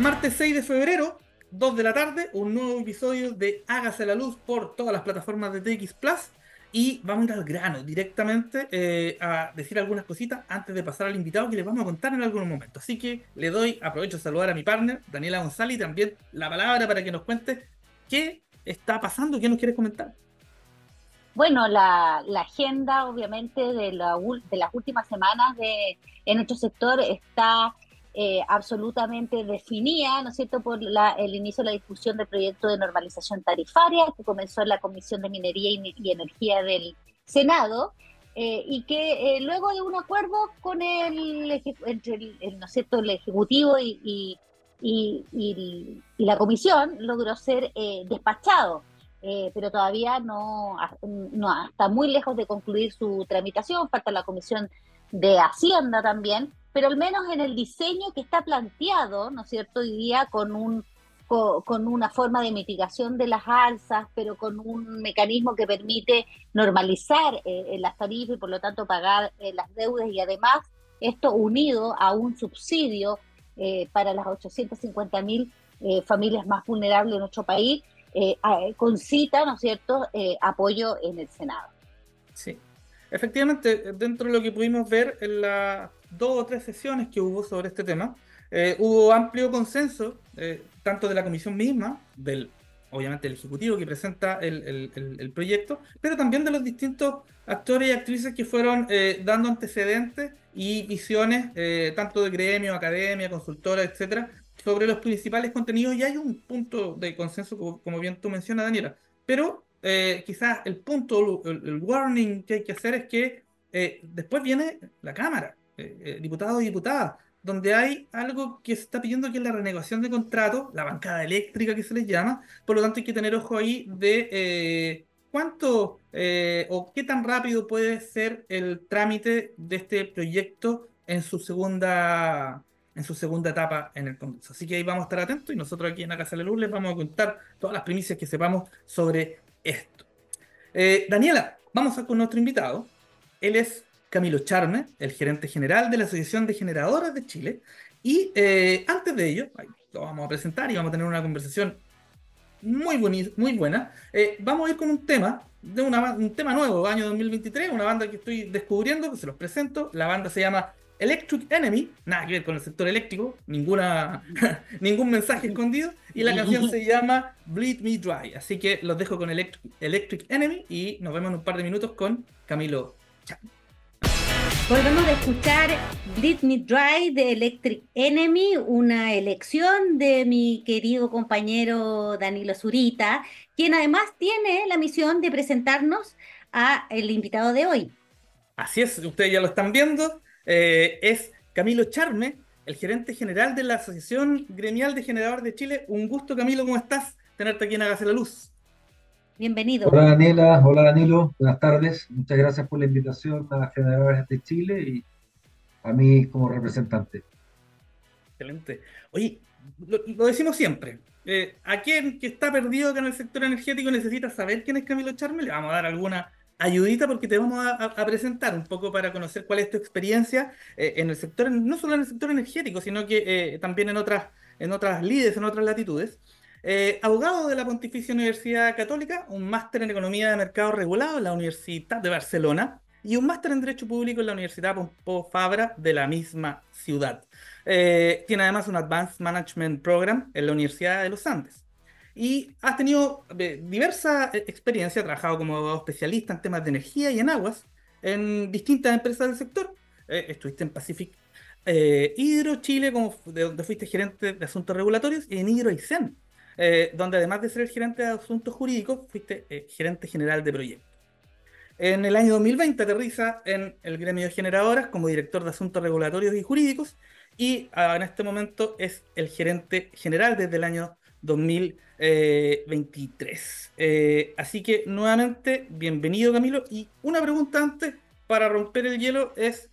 martes 6 de febrero, 2 de la tarde, un nuevo episodio de Hágase la Luz por todas las plataformas de TX Plus. Y vamos a ir al grano directamente eh, a decir algunas cositas antes de pasar al invitado que les vamos a contar en algún momento. Así que le doy, aprovecho de saludar a mi partner, Daniela González, y también la palabra para que nos cuente qué está pasando, qué nos quieres comentar. Bueno, la, agenda obviamente de, de las últimas semanas de, en nuestro sector está eh, absolutamente definida, ¿no es cierto?, por el inicio de la discusión del proyecto de normalización tarifaria que comenzó en la Comisión de Minería y, Energía del Senado. Eh, y que eh, luego de un acuerdo con el, ¿no cierto? el Ejecutivo y, la Comisión logró ser despachado, pero todavía no, no está muy lejos de concluir su tramitación, falta la Comisión de Hacienda también, pero al menos en el diseño que está planteado, ¿no es cierto?, hoy día con un con una forma de mitigación de las alzas, pero con un mecanismo que permite normalizar eh, las tarifas y por lo tanto pagar eh, las deudas y además esto unido a un subsidio eh, para las 850 mil familias más vulnerables de nuestro país, concita, ¿no es cierto?, apoyo en el Senado. Sí, efectivamente, dentro de lo que pudimos ver en la dos o tres sesiones que hubo sobre este tema, eh, hubo amplio consenso, eh, tanto de la comisión misma, del obviamente el ejecutivo que presenta el, proyecto, pero también de los distintos actores y actrices que fueron eh, dando antecedentes y visiones, tanto de gremio, academia, consultora, etcétera, sobre los principales contenidos. Y hay un punto de consenso, como, bien tú mencionas, Daniela, pero quizás el punto, el, warning que hay que hacer es que después viene la Cámara. Eh, eh, diputados y diputadas, donde hay algo que se está pidiendo que es la renegociación de contrato, la bancada eléctrica que se les llama, por lo tanto hay que tener ojo ahí de eh, cuánto o qué tan rápido puede ser el trámite de este proyecto en su segunda en su segunda etapa en el Congreso. Así que ahí vamos a estar atentos y nosotros aquí en la Casa de la Luz les vamos a contar todas las primicias que sepamos sobre esto. Daniela, vamos a con nuestro invitado. Él es Camilo Charme, el gerente general de la Asociación de Generadoras de Chile. Y eh, antes de ello, lo vamos a presentar y vamos a tener una conversación muy, muy buena. Eh, vamos a ir con un tema, de un tema nuevo, año 2023, una banda que estoy descubriendo, que se los presento. La banda se llama Electric Enemy, nada que ver con el sector eléctrico, ninguna, ningún mensaje escondido. Y la canción se llama Bleed Me Dry. Así que los dejo con Electric, Electric Enemy y nos vemos en un par de minutos con Camilo Charme. Volvemos a escuchar Bleed Me Dry de Electric Enemy, una elección de mi querido compañero Danilo Zurita, quien además tiene la misión de presentarnos a el invitado de hoy. Así es, ustedes ya lo están viendo, eh, es Camilo Charme, el gerente general de la Asociación Gremial de Generadores de Chile. Un gusto, Camilo, ¿cómo estás? Tenerte aquí en Hágase la Luz. Bienvenido. Hola Daniela, hola Danilo, buenas tardes. Muchas gracias por la invitación a Generadores de Chile y a mí como representante. Excelente. Oye, lo, decimos siempre. Eh, a quien que está perdido acá en el sector energético necesita saber quién es Camilo Charme, le vamos a dar alguna ayudita porque te vamos a, presentar un poco para conocer cuál es tu experiencia eh, en el sector, no solo en el sector energético, sino que eh, también en otras, en otras lides, en otras latitudes. Eh, abogado de la Pontificia Universidad Católica, un máster en Economía de Mercado Regulado en la Universidad de Barcelona y un máster en Derecho Público en la Universidad Pompeu Fabra de la misma ciudad. Eh, tiene además un Advanced Management Program en la Universidad de los Andes. Y has tenido eh, diversa experiencia, ha trabajado como abogado especialista en temas de energía y en aguas en distintas empresas del sector. estuviste en Pacific Hidro Chile, como de donde fuiste gerente de asuntos regulatorios, y en Hidro Aysén, eh, donde además de ser el gerente de asuntos jurídicos, fuiste eh, gerente general de proyectos. En el año 2020 aterriza en el gremio de generadoras como director de asuntos regulatorios y jurídicos y ah, en este momento es el gerente general desde el año 2023. Eh, así que nuevamente, bienvenido Camilo. Y una pregunta antes para romper el hielo es,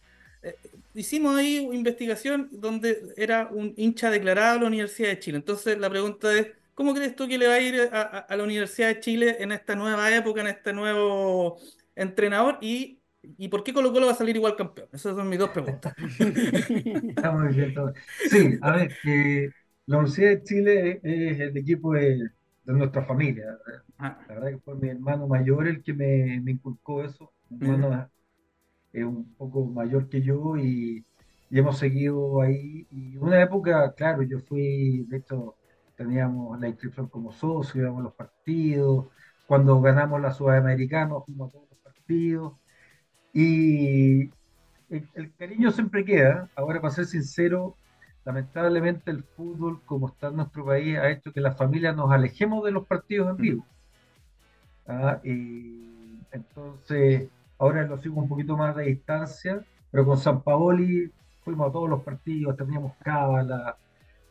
hicimos ahí una investigación donde era un hincha declarado de la Universidad de Chile. Entonces la pregunta es, ¿Cómo crees tú que le va a ir a, la Universidad de Chile en esta nueva época, en este nuevo entrenador? ¿Y, y por qué Colo Colo va a salir igual campeón? Esas son mis dos preguntas. Está muy bien. Sí, a ver, la Universidad de Chile es el equipo de, nuestra familia. Ah. La verdad que fue mi hermano mayor el que me, me inculcó eso. Mi hermano es un poco mayor que yo y, y, hemos seguido ahí. Y una época, claro, yo fui, de hecho, teníamos la inscripción como socio, íbamos a los partidos. Cuando ganamos la Sudamericana, fuimos a todos los partidos. Y el, cariño siempre queda. Ahora, para ser sincero, lamentablemente el fútbol, como está en nuestro país, ha hecho que las familias nos alejemos de los partidos en vivo. Ah, y entonces, ahora lo sigo un poquito más de distancia, pero con San Paoli fuimos a todos los partidos, teníamos cábala.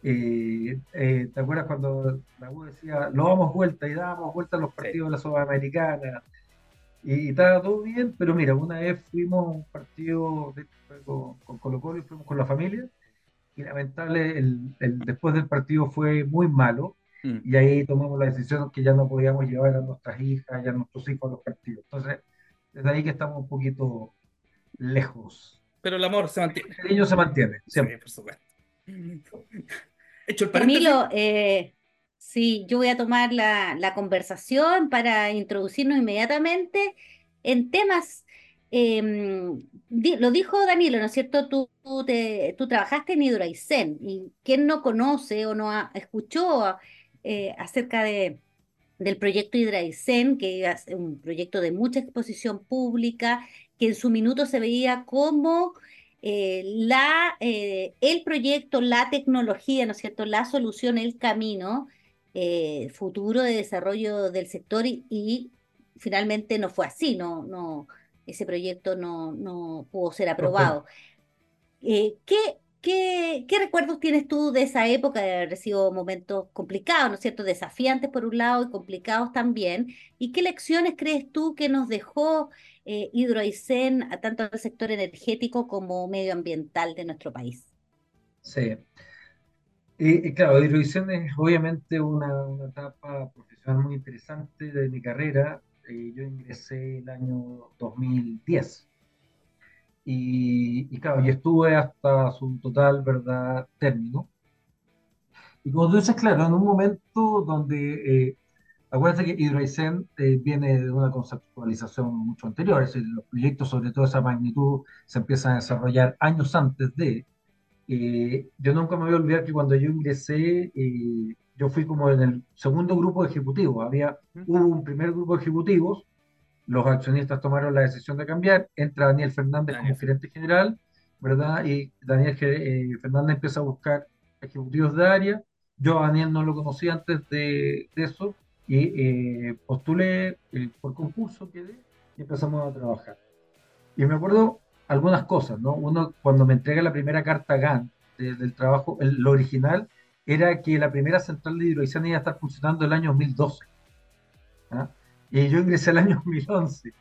Eh, eh, ¿Te acuerdas cuando la U decía, lo damos vuelta y dábamos vuelta a los partidos de la Sudamericana? Y, estaba todo bien, pero mira, una vez fuimos a un partido con, con, Colo Colo y fuimos con la familia, y lamentable, el, después del partido fue muy malo, mm. y ahí tomamos la decisión que ya no podíamos llevar a nuestras hijas y a nuestros hijos a los partidos. Entonces, desde ahí que estamos un poquito lejos. Pero el amor se mantiene. El cariño se mantiene, siempre. Sí, por supuesto. Hecho el Camilo, eh, Sí, yo voy a tomar la, la conversación para introducirnos inmediatamente en temas. Em, lo dijo Danilo, ¿no es cierto? Tú, tú, te, tú trabajaste en Hidraicén y quien no conoce o no ha, escuchó eh, acerca de, del proyecto Hidraicén, que es un proyecto de mucha exposición pública, que en su minuto se veía como eh, la, eh, el proyecto, la tecnología, ¿no es cierto? La solución, el camino eh, futuro de desarrollo del sector y, finalmente no fue así, no, no, ese proyecto no, no pudo ser aprobado. ¿qué, qué, qué, recuerdos tienes tú de esa época de haber sido momentos complicados, ¿no es cierto? Desafiantes por un lado y complicados también. ¿Y qué lecciones crees tú que nos dejó eh, Hidroaicén tanto al sector energético como medioambiental de nuestro país? Sí, y, claro, Hidrovisión es obviamente una, una, etapa profesional muy interesante de mi carrera. Eh, yo ingresé el año 2010. Y, y, claro, y estuve hasta su total, ¿verdad?, término. Y como tú dices, claro, en un momento donde, eh, acuérdate que Hidroicen eh, viene de una conceptualización mucho anterior, es decir, los proyectos sobre todo esa magnitud se empiezan a desarrollar años antes de, eh, yo nunca me voy a olvidar que cuando yo ingresé, eh, yo fui como en el segundo grupo de ejecutivos. Había, hubo un primer grupo de ejecutivos, los accionistas tomaron la decisión de cambiar, entra Daniel Fernández como gerente general, ¿verdad? Y Daniel eh, Fernández empieza a buscar ejecutivos de área. Yo a Daniel no lo conocía antes de, de eso y postulé por concurso, quedé y empezamos a trabajar. Y me acuerdo algunas cosas, ¿no? Uno, cuando me entrega la primera carta GAN del trabajo, el, lo original era que la primera central de hidroizana iba a estar funcionando el año 2012. ¿ah? Y yo ingresé el año 2011.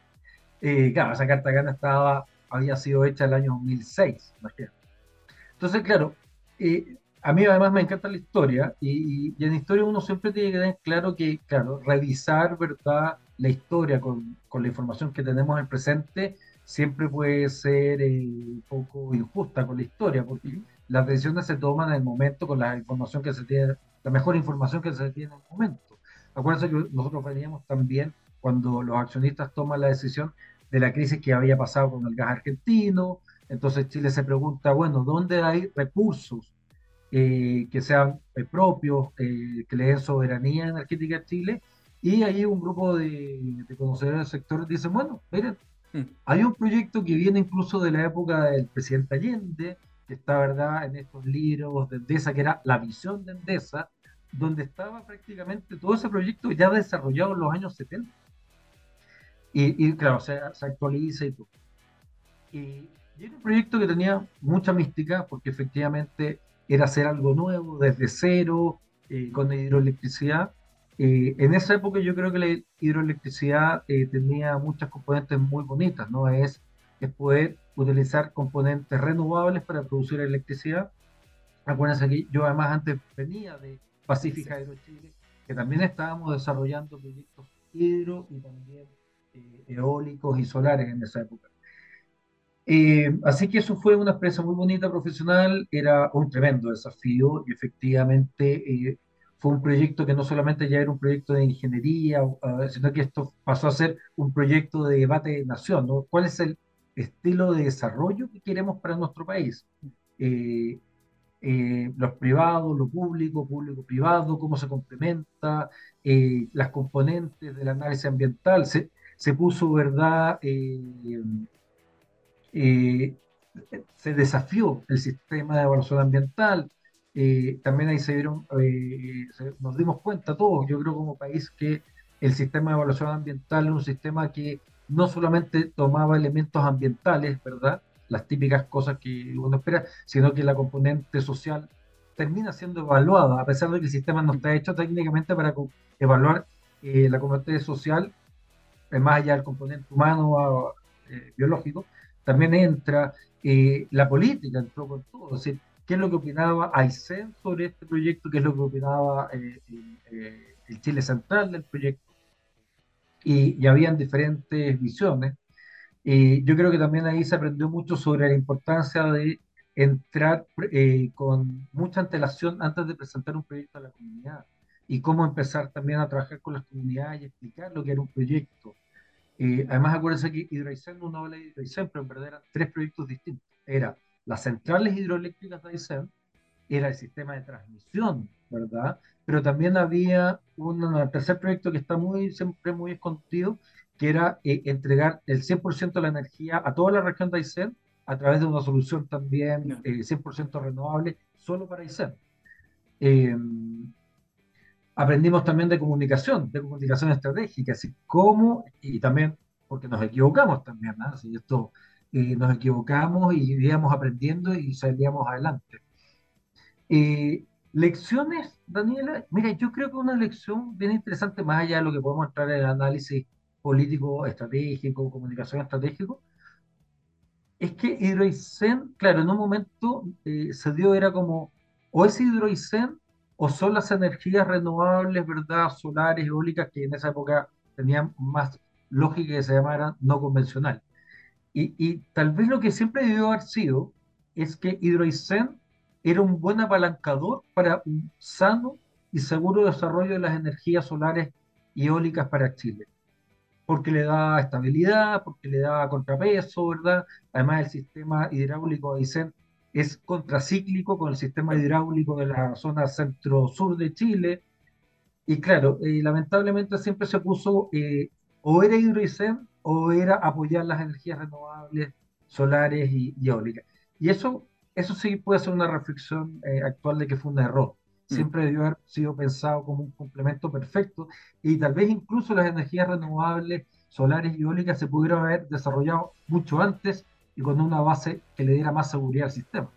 Eh, claro, esa carta GAN estaba, había sido hecha el año 2006, imagínate. Entonces, claro, eh, a mí además me encanta la historia y, y, en historia uno siempre tiene que tener claro que, claro, revisar, ¿verdad? La historia con, con la información que tenemos en presente siempre puede ser eh, un poco injusta con la historia, porque las decisiones se toman en el momento con la información que se tiene, la mejor información que se tiene en el momento. Acuérdense que nosotros veníamos también cuando los accionistas toman la decisión de la crisis que había pasado con el gas argentino, entonces Chile se pregunta, bueno, ¿dónde hay recursos eh, que sean eh, propios, que le den soberanía energética a Chile? Y ahí un grupo de, de conocedores del sector dice, bueno, miren, Mm. Hay un proyecto que viene incluso de la época del presidente Allende, que está, ¿verdad?, en estos libros de Endesa, que era la visión de Endesa, donde estaba prácticamente todo ese proyecto ya desarrollado en los años 70. Y, claro, se, se, actualiza y todo. Y, era un proyecto que tenía mucha mística, porque efectivamente era hacer algo nuevo, desde cero, eh, con hidroelectricidad, eh, en esa época yo creo que la hidroelectricidad eh, tenía muchas componentes muy bonitas, ¿no? Es, es poder utilizar componentes renovables para producir electricidad. Acuérdense que yo además antes venía de Pacífica Hidro Chile, que también estábamos desarrollando proyectos hidro y también eh, eólicos y solares en esa época. Eh, así que eso fue una experiencia muy bonita profesional, era un tremendo desafío y efectivamente eh, fue un proyecto que no solamente ya era un proyecto de ingeniería, sino que esto pasó a ser un proyecto de debate de nación, ¿no? ¿Cuál es el estilo de desarrollo que queremos para nuestro país? Eh, los privados, lo público, público-privado, cómo se complementa, las componentes del análisis ambiental. Se, se puso, ¿verdad? Eh, se desafió el sistema de evaluación ambiental. Eh, también ahí se vieron, eh, nos dimos cuenta todos, yo creo como país, que el sistema de evaluación ambiental es un sistema que no solamente tomaba elementos ambientales, ¿verdad? Las típicas cosas que uno espera, sino que la componente social termina siendo evaluada, a pesar de que el sistema no está hecho técnicamente para evaluar la componente social, más allá del componente humano biológico, también entra eh, la política, entró con todo. Es decir, ¿qué es lo que opinaba Aysén sobre este proyecto? ¿Qué es lo que opinaba eh, eh, el Chile Central del proyecto? Y, y habían diferentes visiones. yo creo que también ahí se aprendió mucho sobre la importancia de entrar con mucha antelación antes de presentar un proyecto a la comunidad y cómo empezar también a trabajar con las comunidades y explicar lo que era un proyecto. Eh, además, acuérdense que Hidroaicén, uno habla de Hidroaicén, pero en verdad eran tres proyectos distintos. Era las centrales hidroeléctricas de Aysén, era el sistema de transmisión, ¿verdad? Pero también había un tercer proyecto que está muy, siempre muy escondido, que era eh, entregar el 100% de la energía a toda la región de Aysén a través de una solución también 100% eh, renovable solo para Aysén. Aprendimos también de comunicación, de comunicación estratégica, así como, y también porque nos equivocamos también, ¿no? Si esto, eh, nos equivocamos y íbamos aprendiendo y salíamos adelante. Eh, lecciones, Daniela, mira, yo creo que una lección bien interesante, más allá de lo que podemos entrar en el análisis político, estratégico, comunicación estratégico, es que Hidroicén, claro, en un momento eh, se dio, era como, o es Hidroicén o son las energías renovables, ¿verdad? Solares, eólicas, que en esa época tenían más lógica que se llamaran no convencional. Y, tal vez lo que siempre debió haber sido es que Hidroicén era un buen apalancador para un sano y seguro desarrollo de las energías solares y eólicas para Chile. Porque le da estabilidad, porque le da contrapeso, ¿verdad? Además, el sistema hidráulico de Aysén es contracíclico con el sistema hidráulico de la zona centro-sur de Chile. Y claro, eh, lamentablemente siempre se puso eh, o era hidroicén o era apoyar las energías renovables solares y, eólicas. Y eso, eso sí puede ser una reflexión eh, actual de que fue un error. Mm. Siempre debió haber sido pensado como un complemento perfecto y tal vez incluso las energías renovables solares y eólicas se pudieron haber desarrollado mucho antes y con una base que le diera más seguridad al sistema.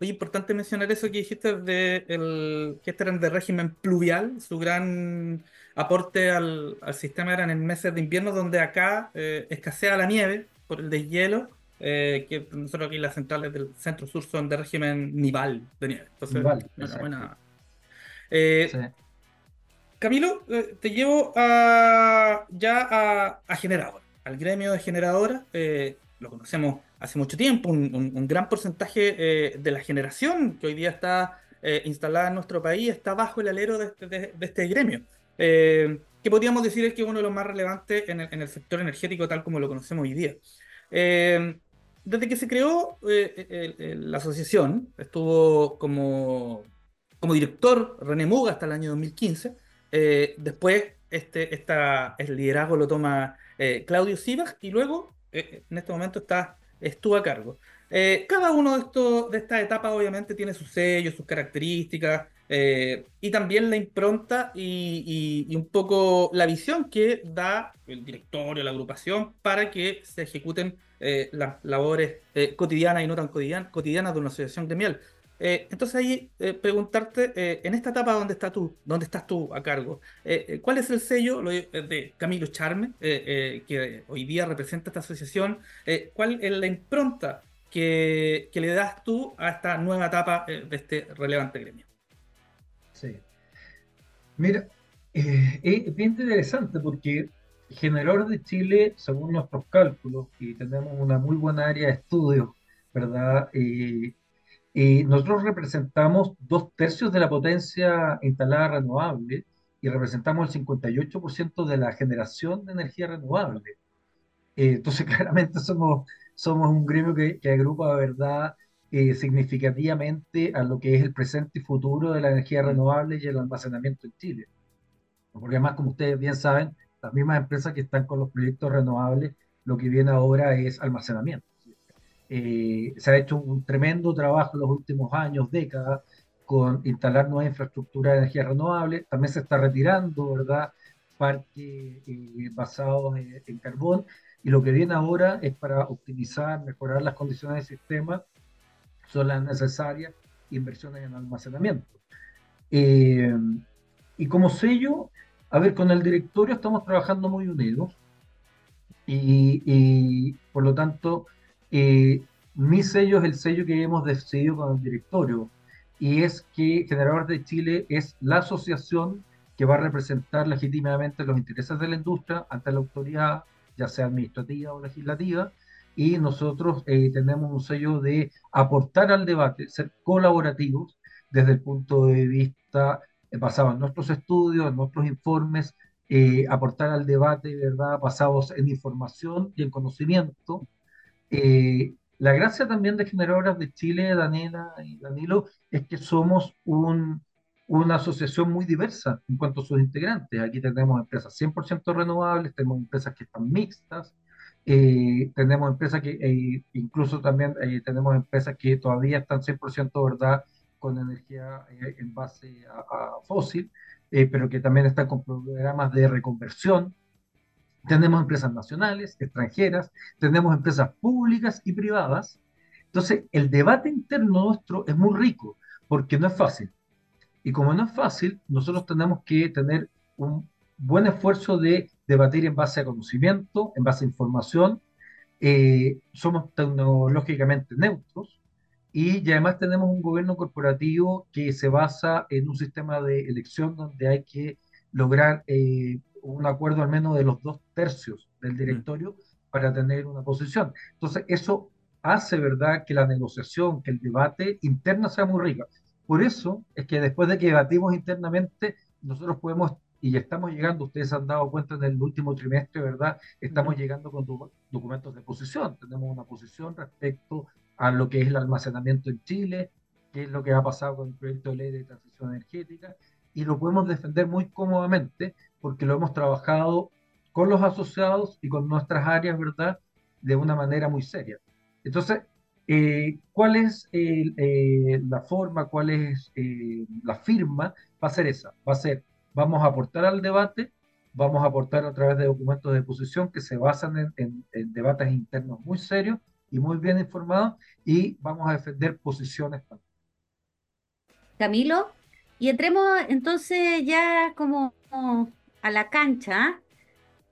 Oye, importante mencionar eso que dijiste de el, que este eran de régimen pluvial, su gran aporte al, al sistema eran en meses de invierno donde acá eh, escasea la nieve por el deshielo, eh, que nosotros aquí las centrales del centro sur son de régimen nival de nieve. Entonces, nival, buena. Eh, Camilo, te llevo a, ya a, a generador, al gremio de generadora lo conocemos hace mucho tiempo, un, gran porcentaje eh, de la generación que hoy día está eh, instalada en nuestro país está bajo el alero de este, este gremio. Eh, que podríamos decir es que es uno de los más relevantes en el, sector energético tal como lo conocemos hoy día. desde que se creó la asociación, estuvo como, como director René Muga hasta el año 2015. después este, esta, el liderazgo lo toma Claudio Sivas y luego eh, en este momento está, estuvo a cargo. Eh, cada uno de, estos, de estas etapas obviamente tiene sus sellos, sus características eh, y también la impronta y, un poco la visión que da el directorio, la agrupación para que se ejecuten las labores cotidianas y no tan cotidianas, cotidianas de una asociación gremial. Eh, entonces ahí eh, preguntarte, eh, en esta etapa donde, está tú, dónde estás tú a cargo, ¿cuál es el sello de Camilo Charme, que hoy día representa esta asociación? ¿Cuál es la impronta que, le das tú a esta nueva etapa de este relevante gremio? Sí. Mira, es bien interesante porque Generadores de Chile, según nuestros cálculos, y tenemos una muy buena área de estudio, ¿verdad? Eh, eh, nosotros representamos dos tercios de la potencia instalada renovable y representamos el 58% de la generación de energía renovable. Eh, entonces, claramente somos, somos un gremio que, que agrupa, ¿verdad? significativamente a lo que es el presente y futuro de la energía renovable y el almacenamiento en Chile. Porque además, como ustedes bien saben, las mismas empresas que están con los proyectos renovables, lo que viene ahora es almacenamiento. Eh, se ha hecho un tremendo trabajo en los últimos años, décadas, con instalar nueva infraestructura de energía renovable. También se está retirando, ¿verdad?, parques eh, basados en, en, carbón. Y lo que viene ahora es para optimizar, mejorar las condiciones del sistema, son las necesarias inversiones en almacenamiento. Eh, y como sello, a ver, con el directorio estamos trabajando muy unidos y, por lo tanto, eh, mi sello es el sello que hemos decidido con el directorio y es que Generadores de Chile es la asociación que va a representar legítimamente los intereses de la industria ante la autoridad, ya sea administrativa o legislativa, y nosotros eh, tenemos un sello de aportar al debate, ser colaborativos desde el punto de vista eh, basado en nuestros estudios, en nuestros informes, eh, aportar al debate, ¿verdad?, basados en información y en conocimiento. Eh, la gracia también de Generadoras de Chile, Daniela y Danilo, es que somos un, una asociación muy diversa en cuanto a sus integrantes. Aquí tenemos empresas 100% renovables, tenemos empresas que están mixtas, tenemos empresas que incluso también tenemos empresas que todavía están 100% verdad con energía eh, en base a, fósil, eh, pero que también están con programas de reconversión. Tenemos empresas nacionales, extranjeras, tenemos empresas públicas y privadas. Entonces, el debate interno nuestro es muy rico, porque no es fácil. Y como no es fácil, nosotros tenemos que tener un buen esfuerzo de debatir en base a conocimiento, en base a información. Eh, somos tecnológicamente neutros, y, además tenemos un gobierno corporativo que se basa en un sistema de elección donde hay que lograr eh, un acuerdo al menos de los dos tercios del directorio para tener una posición. Entonces, eso hace, ¿verdad?, que la negociación, que el debate interno sea muy rica. Por eso es que después de que debatimos internamente, nosotros podemos, y estamos llegando, ustedes han dado cuenta en el último trimestre, ¿verdad? Estamos llegando con documentos de posición. Tenemos una posición respecto a lo que es el almacenamiento en Chile, qué es lo que ha pasado con el proyecto de ley de transición energética, y lo podemos defender muy cómodamente porque lo hemos trabajado con los asociados y con nuestras áreas, ¿verdad?, de una manera muy seria. Entonces, eh, ¿cuál es eh, la forma, cuál es eh, la firma? Va a ser esa, va a ser, vamos a aportar al debate, vamos a aportar a través de documentos de posición que se basan en debates internos muy serios y muy bien informados y vamos a defender posiciones. Camilo, y entremos entonces ya como a la cancha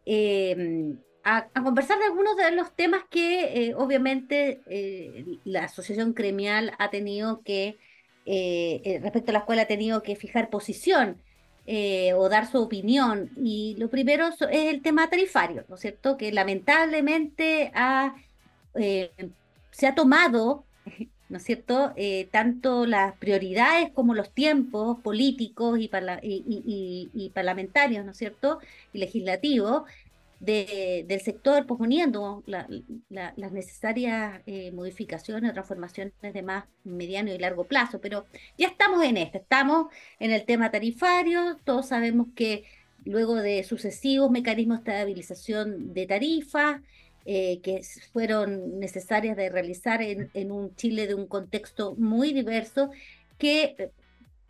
em, a, conversar de algunos de los temas que eh, obviamente eh, la asociación gremial ha tenido que, eh, respecto a la cual ha tenido que fijar posición. o dar su opinión. Y lo primero es el tema tarifario, ¿no es cierto? Que lamentablemente ha se ha tomado, ¿no es cierto?, eh, tanto las prioridades como los tiempos políticos y, y, parlamentarios, ¿no es cierto?, y legislativos del sector, posponiendo las necesarias eh, modificaciones transformaciones de más mediano y largo plazo. Pero ya estamos en esto, estamos en el tema tarifario, todos sabemos que luego de sucesivos mecanismos de estabilización de tarifas, eh, que fueron necesarias de realizar en, un Chile de un contexto muy diverso, que eh,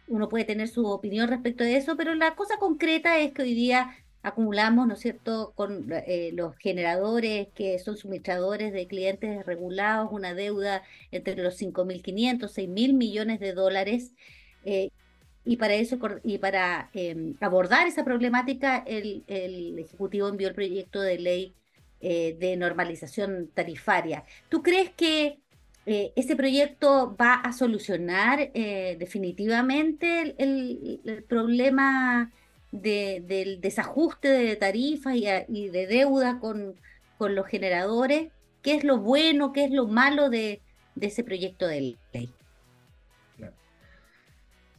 uno puede tener su opinión respecto de eso, pero la cosa concreta es que hoy día acumulamos, ¿no es cierto?, con eh, los generadores que son suministradores de clientes regulados, una deuda entre los 5.500, 6.000 millones de dólares. y para eso y para em, abordar esa problemática, el, el Ejecutivo envió el proyecto de ley eh, de normalización tarifaria. ¿Tú crees que eh, ese proyecto va a solucionar eh, definitivamente el, problema del desajuste de tarifas y, de deuda con, con, los generadores? ¿Qué es lo bueno, qué es lo malo de, ese proyecto de ley?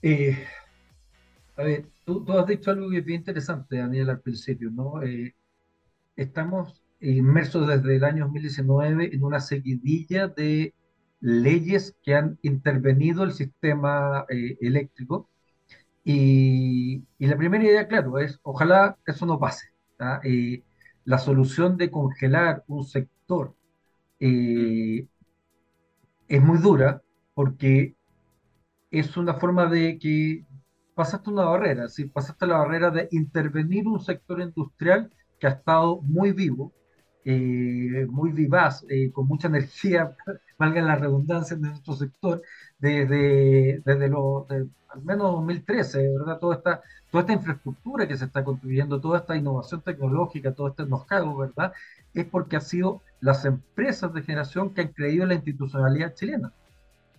Eh, a ver, tú, has dicho algo que es bien interesante, Daniel, al principio, ¿no? Estamos inmersos desde el año 2019 en una seguidilla de leyes que han intervenido el sistema eh, eléctrico. Y, la primera idea, claro, es ojalá eso no pase. Eh, la solución de congelar un sector eh, es muy dura porque es una forma de que pasaste una barrera, ¿sí? pasaste la barrera de intervenir un sector industrial que ha estado muy vivo, eh, muy vivaz, eh, con mucha energía, valga la redundancia en nuestro sector, desde, desde lo, al menos 2013, ¿verdad? Toda esta, toda esta infraestructura que se está construyendo, toda esta innovación tecnológica, todo este know ¿verdad? Es porque ha sido las empresas de generación que han creído en la institucionalidad chilena.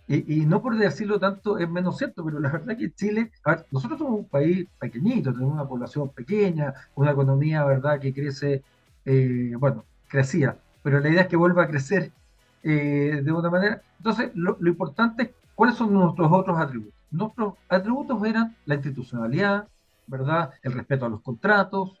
Y, no por decirlo tanto es menos cierto, pero la verdad que Chile, nosotros somos un país pequeñito, tenemos una población pequeña, una economía, ¿verdad?, que crece, eh, bueno, crecía, pero la idea es que vuelva a crecer eh, de una manera. Entonces, lo, importante es cuáles son nuestros otros atributos. Nuestros atributos eran la institucionalidad, ¿verdad? El respeto a los contratos,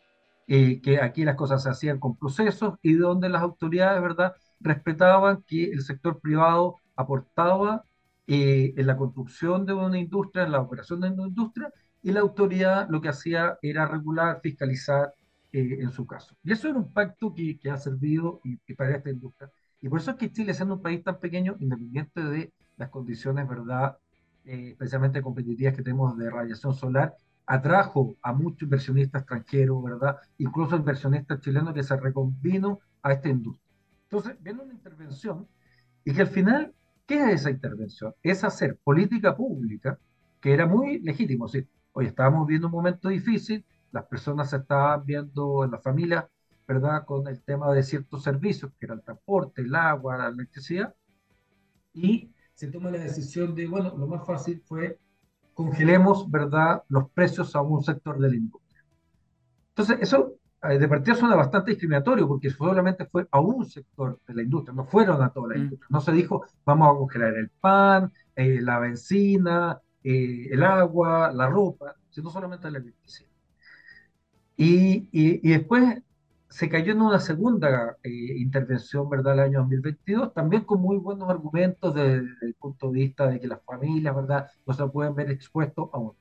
eh, que aquí las cosas se hacían con procesos y donde las autoridades, ¿verdad?, respetaban que el sector privado aportaba eh, en la construcción de una industria, en la operación de una industria, y la autoridad lo que hacía era regular, fiscalizar eh, en su caso. Y eso era un pacto que, que ha servido y, para esta industria. Y por eso es que Chile, siendo un país tan pequeño, independiente de las condiciones, ¿verdad?, eh, especialmente competitivas que tenemos de radiación solar, atrajo a muchos inversionistas extranjeros, ¿verdad? Incluso inversionistas chilenos que se reconvino a esta industria. Entonces, viene una intervención y que al final, ¿qué es esa intervención? Es hacer política pública, que era muy legítimo. ¿sí? Hoy estábamos viendo un momento difícil, las personas se estaban viendo en la familia, ¿verdad? Con el tema de ciertos servicios, que era el transporte, el agua, la electricidad, y se toma la decisión de, bueno, lo más fácil fue congelemos, ¿verdad?, los precios a un sector de la industria. Entonces, eso eh, de partida suena bastante discriminatorio porque solamente fue a un sector de la industria, no fueron a toda la mm. industria. No se dijo, vamos a congelar el pan, eh, la benzina, eh, el agua, la ropa, sino solamente la electricidad. Y, y, después se cayó en una segunda eh, intervención, ¿verdad?, el año 2022, también con muy buenos argumentos desde, el punto de vista de que las familias, ¿verdad?, no se pueden ver expuestos aún.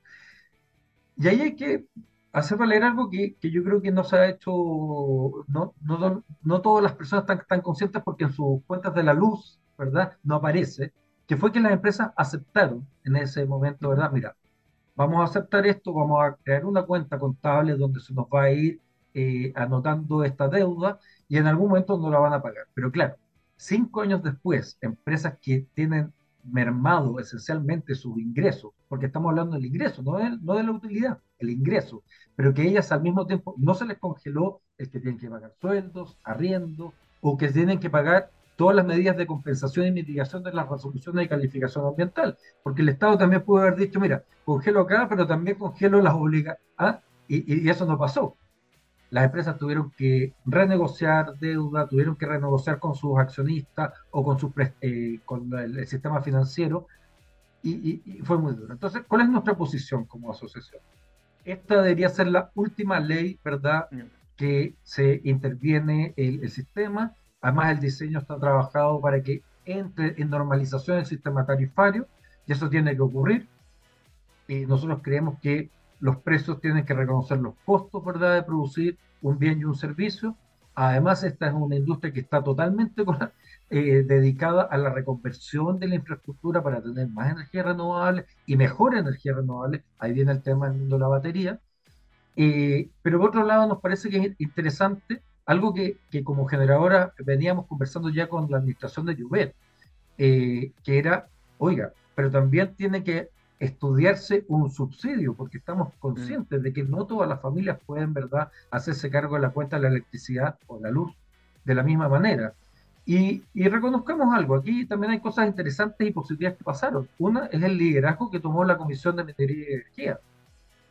Y ahí hay que hacer valer algo que, que, yo creo que no se ha hecho, no, no, no todas las personas están, están conscientes porque en sus cuentas de la luz, ¿verdad?, no aparece, que fue que las empresas aceptaron en ese momento, ¿verdad? Mira, vamos a aceptar esto, vamos a crear una cuenta contable donde se nos va a ir eh, anotando esta deuda y en algún momento no la van a pagar. Pero claro, cinco años después, empresas que tienen mermado esencialmente sus ingresos, porque estamos hablando del ingreso, no de, no de la utilidad, el ingreso, pero que ellas al mismo tiempo no se les congeló el que tienen que pagar sueldos, arriendo, o que tienen que pagar todas las medidas de compensación y mitigación de las resoluciones de calificación ambiental, porque el Estado también pudo haber dicho, mira, congelo acá, pero también congelo las obligaciones, ¿ah? y, y, eso no pasó. Las empresas tuvieron que renegociar deuda, tuvieron que renegociar con sus accionistas o con, su, eh, con el, sistema financiero, y, y, fue muy duro. Entonces, ¿cuál es nuestra posición como asociación? Esta debería ser la última ley, ¿verdad?, mm. que se interviene el, el sistema Además, el diseño está trabajado para que entre en normalización el sistema tarifario y eso tiene que ocurrir. Y nosotros creemos que los precios tienen que reconocer los costos ¿verdad? de producir un bien y un servicio. Además, esta es una industria que está totalmente eh, dedicada a la reconversión de la infraestructura para tener más energía renovable y mejor energía renovable. Ahí viene el tema del mundo de la batería. Eh, pero por otro lado, nos parece que es interesante algo que, que, como generadora veníamos conversando ya con la administración de Juvet, eh, que era, oiga, pero también tiene que estudiarse un subsidio, porque estamos conscientes de que no todas las familias pueden, ¿verdad?, hacerse cargo de la cuenta de la electricidad o la luz de la misma manera. Y, y, reconozcamos algo, aquí también hay cosas interesantes y positivas que pasaron. Una es el liderazgo que tomó la Comisión de Minería y Energía.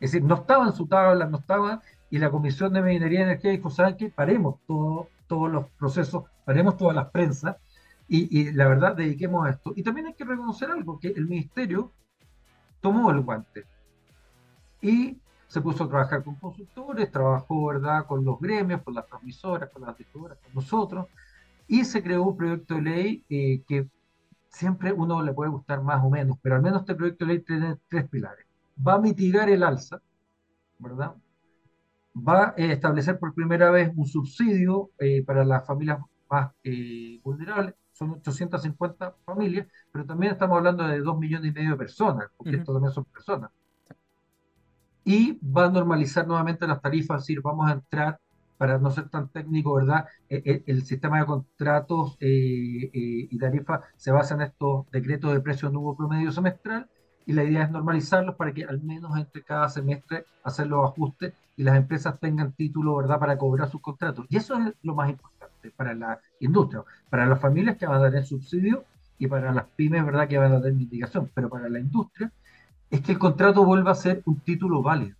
Es decir, no estaba en su tabla, no estaba, y la Comisión de Minería y Energía dijo, ¿saben qué? Paremos todo, todos los procesos, paremos todas las prensas, y, y, la verdad, dediquemos a esto. Y también hay que reconocer algo, que el Ministerio tomó el guante y se puso a trabajar con consultores, trabajó, ¿verdad?, con los gremios, con las transmisoras, con las distribuidoras, con nosotros, y se creó un proyecto de ley eh, que siempre uno le puede gustar más o menos, pero al menos este proyecto de ley tiene tres pilares. Va a mitigar el alza, ¿verdad? Va a establecer por primera vez un subsidio eh, para las familias más eh, vulnerables, son 850 familias, pero también estamos hablando de 2 millones y medio de personas, porque esto también son personas. Y va a normalizar nuevamente las tarifas, es decir, vamos a entrar para no ser tan técnico, ¿verdad? E, e, el, sistema de contratos eh, eh, y tarifas se basa en estos decretos de precio nuevo promedio semestral y la idea es normalizarlos para que al menos entre cada semestre hacer los ajustes y las empresas tengan título, ¿verdad?, para cobrar sus contratos. Y eso es lo más importante para la industria, para las familias que van a tener subsidio y para las pymes, ¿verdad?, que van a tener mitigación, pero para la industria es que el contrato vuelva a ser un título válido.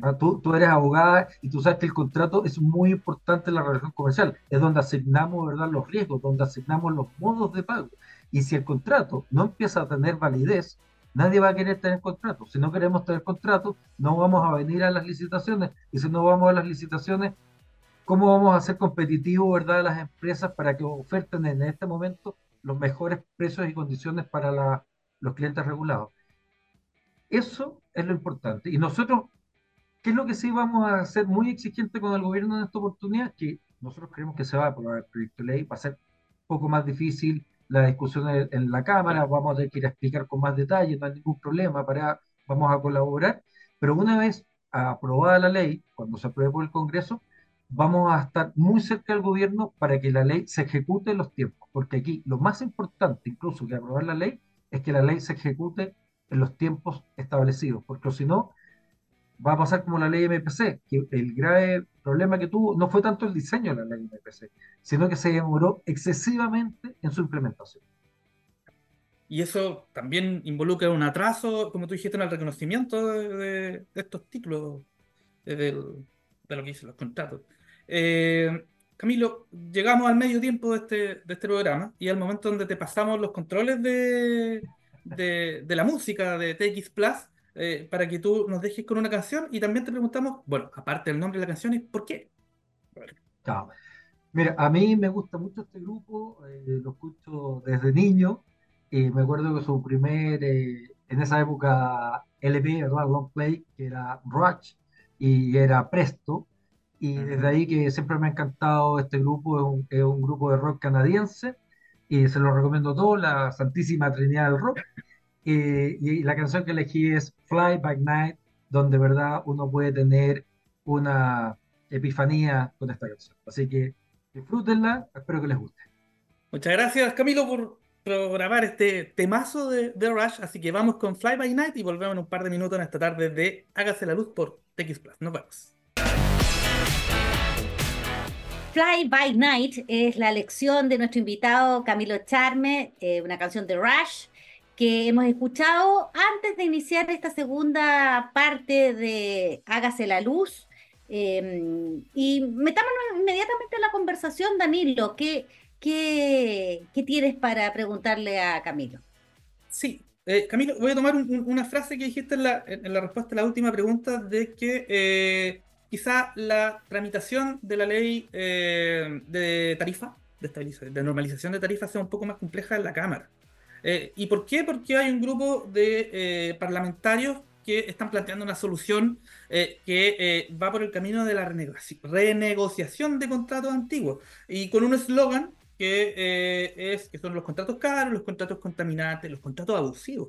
Ah, tú, tú, eres abogada y tú sabes que el contrato es muy importante en la relación comercial. Es donde asignamos ¿verdad? los riesgos, donde asignamos los modos de pago. Y si el contrato no empieza a tener validez, nadie va a querer tener contrato. Si no queremos tener contrato, no vamos a venir a las licitaciones. Y si no vamos a las licitaciones, ¿cómo vamos a ser competitivos ¿verdad? las empresas para que oferten en este momento los mejores precios y condiciones para la, los clientes regulados? Eso es lo importante. Y nosotros ¿Qué es lo que sí vamos a ser muy exigente con el gobierno en esta oportunidad? Que nosotros creemos que se va a aprobar el proyecto de ley, va a ser un poco más difícil la discusión en, la Cámara, vamos a tener que ir a explicar con más detalle, no hay ningún problema, para, vamos a colaborar, pero una vez aprobada la ley, cuando se apruebe por el Congreso, vamos a estar muy cerca del gobierno para que la ley se ejecute en los tiempos, porque aquí lo más importante, incluso que aprobar la ley, es que la ley se ejecute en los tiempos establecidos, porque si no, va a pasar como la ley MPC, que el grave problema que tuvo no fue tanto el diseño de la ley MPC, sino que se demoró excesivamente en su implementación. Y eso también involucra un atraso, como tú dijiste, en el reconocimiento de, estos títulos, de, lo que dicen los contratos. Eh, Camilo, llegamos al medio tiempo de este, de este programa y al momento donde te pasamos los controles de, de la música de TX Plus, eh, para que tú nos dejes con una canción y también te preguntamos, bueno, aparte del nombre de la canción, ¿y por qué? Mira, a mí me gusta mucho este grupo, eh, lo escucho desde niño, y me acuerdo que su primer, eh, en esa época, LP, ¿verdad? Long Play, que era Rush y era Presto, y desde ahí que siempre me ha encantado este grupo, es un, es un grupo de rock canadiense, y se lo recomiendo todo, la Santísima Trinidad del Rock. Eh, y la canción que elegí es Fly by Night, donde verdad uno puede tener una epifanía con esta canción. Así que disfrútenla, espero que les guste. Muchas gracias Camilo por programar este temazo de, The Rush, así que vamos con Fly by Night y volvemos en un par de minutos en esta tarde de Hágase la Luz por TX Plus. Nos vemos. Fly by Night es la lección de nuestro invitado Camilo Charme, eh, una canción de Rush que hemos escuchado antes de iniciar esta segunda parte de Hágase la Luz. Em, y metámonos inmediatamente en la conversación, Danilo. ¿Qué, qué, qué tienes para preguntarle a Camilo? Sí, eh, Camilo, voy a tomar una frase que dijiste en la, en la, respuesta a la última pregunta de que eh, quizá la tramitación de la ley eh, de tarifa, de, de normalización de tarifa, sea un poco más compleja en la Cámara. Eh, ¿Y por qué? Porque hay un grupo de eh, parlamentarios que están planteando una solución eh, que va por el camino de la renegociación de contratos antiguos y con un eslogan que es que son los contratos caros, los contratos contaminantes, los contratos abusivos.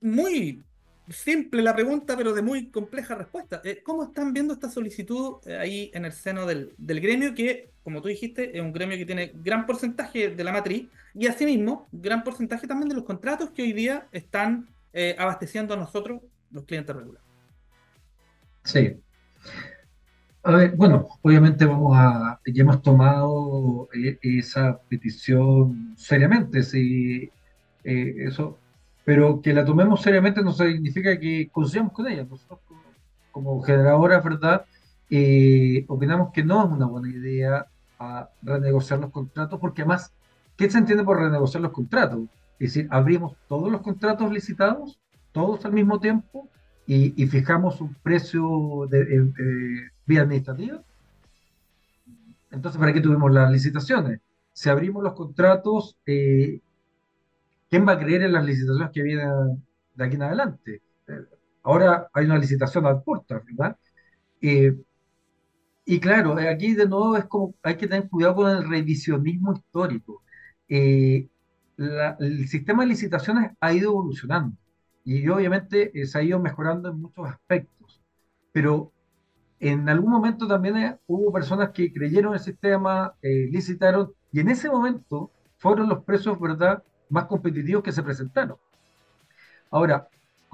muy simple la pregunta, pero de muy compleja respuesta. Eh, ¿Cómo están viendo esta solicitud eh, ahí en el seno del, gremio que, como tú dijiste, es un gremio que tiene gran porcentaje de la matriz y asimismo gran porcentaje también de los contratos que hoy día están eh, abasteciendo a nosotros, los clientes regulares? Sí. A ver, bueno, obviamente vamos a, ya hemos tomado esa petición seriamente, si eso pero que la tomemos seriamente no significa que coincidamos con ella. Nosotros como, como generadoras, ¿verdad? Eh, opinamos que no es una buena idea a renegociar los contratos, porque además, ¿qué se entiende por renegociar los contratos? Es decir, abrimos todos los contratos licitados, todos al mismo tiempo, y, fijamos un precio de, de, vía administrativa. Entonces, ¿para qué tuvimos las licitaciones? Si abrimos los contratos, eh, ¿quién va a creer en las licitaciones que vienen de aquí en adelante? Eh, ahora hay una licitación a puerta, ¿verdad? Eh, y claro, aquí de nuevo es como hay que tener cuidado con el revisionismo histórico. Eh, la, el sistema de licitaciones ha ido evolucionando y obviamente eh, se ha ido mejorando en muchos aspectos, pero en algún momento también eh, hubo personas que creyeron en el sistema, eh, licitaron y en ese momento fueron los precios, ¿verdad?, más competitivos que se presentaron. Ahora,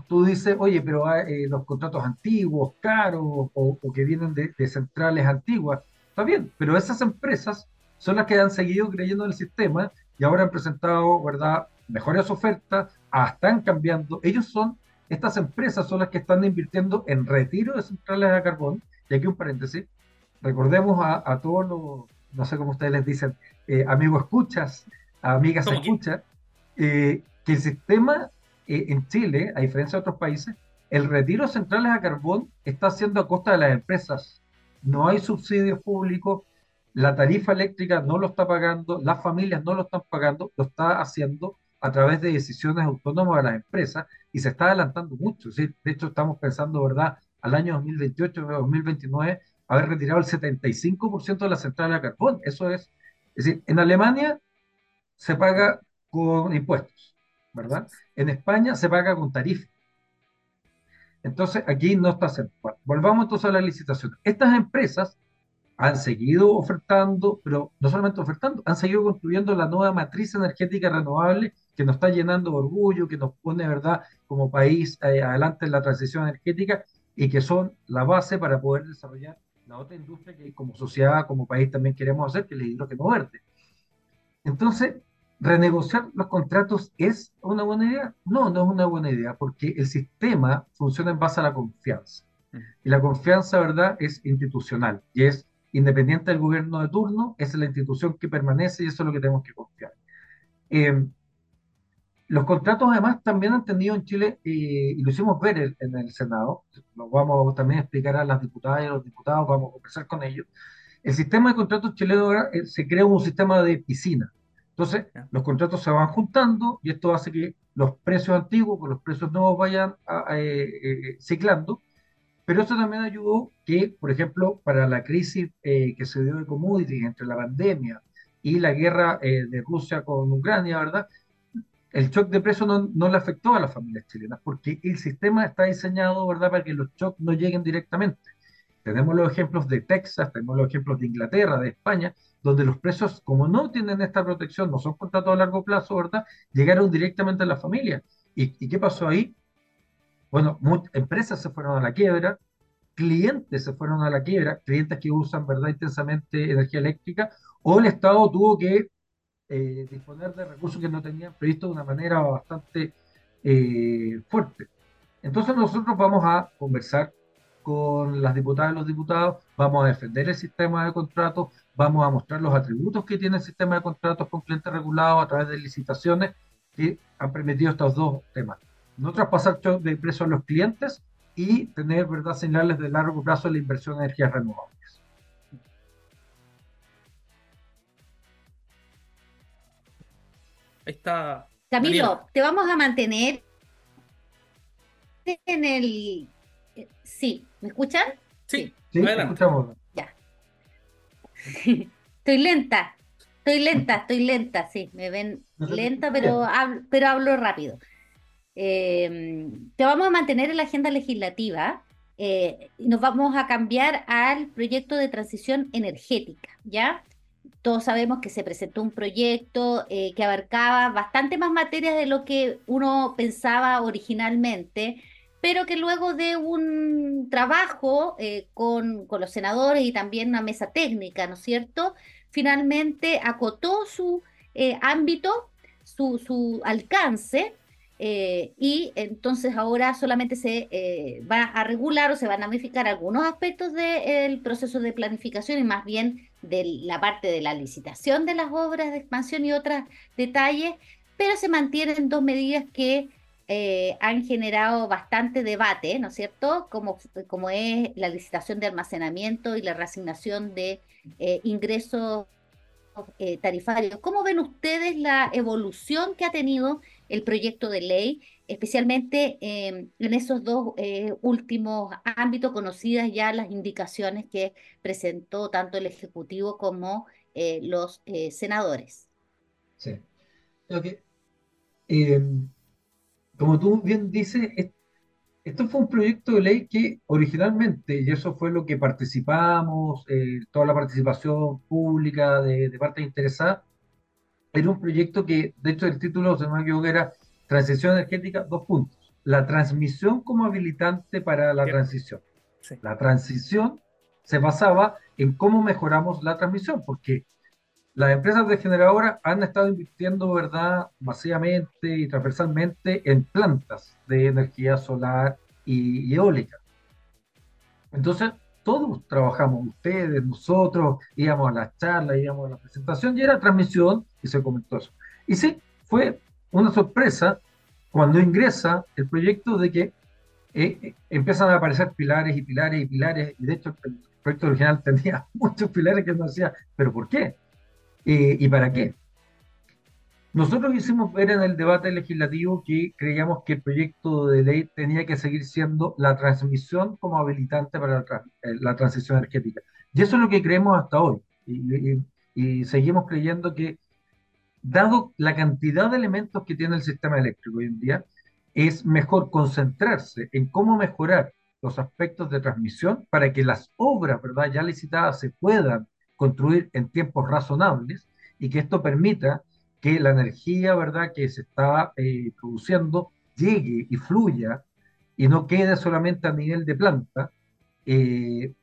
tú dices, oye, pero eh, los contratos antiguos, caros o, o que vienen de, de, centrales antiguas, está bien, pero esas empresas son las que han seguido creyendo en el sistema y ahora han presentado, ¿verdad?, mejores ofertas, ah, están cambiando. Ellos son, estas empresas son las que están invirtiendo en retiro de centrales a carbón. Y aquí un paréntesis, recordemos a, a todos los, no sé cómo ustedes les dicen, eh, amigos escuchas, amigas escuchas, eh, que el sistema eh, en Chile, a diferencia de otros países, el retiro de centrales a carbón está haciendo a costa de las empresas. No hay subsidios públicos, la tarifa eléctrica no lo está pagando, las familias no lo están pagando, lo está haciendo a través de decisiones autónomas de las empresas y se está adelantando mucho. ¿sí? De hecho, estamos pensando, ¿verdad?, al año 2028 o 2029, haber retirado el 75% de la central a carbón. Eso es, es decir, en Alemania se paga con impuestos, ¿verdad? En España se paga con tarifa. Entonces, aquí no está. Bueno, volvamos entonces a la licitación. Estas empresas han seguido ofertando, pero no solamente ofertando, han seguido construyendo la nueva matriz energética renovable que nos está llenando de orgullo, que nos pone, ¿verdad?, como país eh, adelante en la transición energética y que son la base para poder desarrollar la otra industria que como sociedad, como país también queremos hacer, que es el hidrógeno verde. Entonces, ¿renegociar los contratos es una buena idea? No, no es una buena idea, porque el sistema funciona en base a la confianza. Y la confianza, ¿verdad?, es institucional y es independiente del gobierno de turno, es la institución que permanece y eso es lo que tenemos que confiar. Eh, los contratos además también han tenido en Chile, eh, y lo hicimos ver el, en el Senado, lo vamos también a explicar a las diputadas y a los diputados, vamos a conversar con ellos. El sistema de contratos chileno ahora eh, se crea un sistema de piscina. Entonces, los contratos se van juntando y esto hace que los precios antiguos con los precios nuevos vayan a, a, eh, ciclando. Pero eso también ayudó que, por ejemplo, para la crisis que se dio de commodities entre la pandemia y la guerra de Rusia con Ucrania, ¿verdad? el shock de precio no, no, le afectó a las familias chilenas porque el sistema está diseñado, ¿verdad?, para que los shocks no lleguen directamente. Tenemos los ejemplos de Texas, tenemos los ejemplos de Inglaterra, de España, donde los precios, como no tienen esta protección, no son contratos a largo plazo, ¿verdad?, llegaron directamente a la familia. ¿Y, y qué pasó ahí? Bueno, empresas se fueron a la quiebra, clientes se fueron a la quiebra, clientes que usan, ¿verdad?, intensamente energía eléctrica, o el Estado tuvo que eh, disponer de recursos que no tenían previsto de una manera bastante eh, fuerte. Entonces nosotros vamos a conversar con las diputadas y los diputados, vamos a defender el sistema de contratos, vamos a mostrar los atributos que tiene el sistema de contratos con clientes regulados a través de licitaciones que han permitido estos dos temas. No traspasar de precio a los clientes y tener verdad señales de largo plazo en la inversión en energías renovables. está. Camilo, te vamos a mantener en el. Eh, sí, ¿me escuchan? Sí, sí escuchamos. Ya. estoy lenta, estoy lenta, estoy lenta, sí, me ven lenta, pero hablo, pero hablo rápido. Eh, te vamos a mantener en la agenda legislativa eh, y nos vamos a cambiar al proyecto de transición energética, ¿ya? todos sabemos que se presentó un proyecto eh, que abarcaba bastante más materias de lo que uno pensaba originalmente, pero que luego de un trabajo eh, con, los senadores y también una mesa técnica, ¿no es cierto? Finalmente acotó su ámbito, su, alcance eh, y entonces ahora solamente se eh, va a regular o se van a modificar algunos aspectos del proceso de planificación y más bien de la parte de la licitación de las obras de expansión y otros detalles, pero se mantienen dos medidas que eh, han generado bastante debate, ¿no es cierto? Como, como es la licitación de almacenamiento y la reasignación de ingresos tarifarios. ¿Cómo ven ustedes la evolución que ha tenido el proyecto de ley, especialmente em, en esos dos eh, últimos ámbitos conocidas ya las indicaciones que presentó tanto el Ejecutivo como eh, los eh, senadores. Sí. Em, como tú bien dices, esto fue un proyecto de ley que originalmente, y eso fue lo que participamos, toda la participación pública de, de parte interesada, era un proyecto que, de hecho, el título, se me equivoco, era Transición Energética, dos puntos. La transmisión como habilitante para la transición. La transición se basaba en cómo mejoramos la transmisión, porque las empresas de generadoras han estado invirtiendo, ¿verdad?, masivamente y transversalmente en plantas de energía solar y eólica. Entonces, todos trabajamos, ustedes, nosotros, íbamos a las charlas, íbamos a la presentación y era transmisión y se comentó eso. Y sí, fue una sorpresa cuando ingresa el proyecto de que eh, eh, empiezan a aparecer pilares y pilares y pilares, y de hecho el proyecto original tenía muchos pilares que uno decía, ¿pero por qué? ¿Y para qué? Nosotros hicimos ver en el debate legislativo que creíamos que el proyecto de ley tenía que seguir siendo la transmisión como habilitante para la, transición energética. Y eso es lo que creemos hasta hoy. y seguimos creyendo que dado la cantidad de elementos que tiene el sistema eléctrico hoy en día, es mejor concentrarse en cómo mejorar los aspectos de transmisión para que las obras ¿verdad? ya licitadas se puedan construir en tiempos razonables y que esto permita que la energía ¿verdad? que se está eh, produciendo llegue y fluya y no quede solamente a nivel de planta. Eh,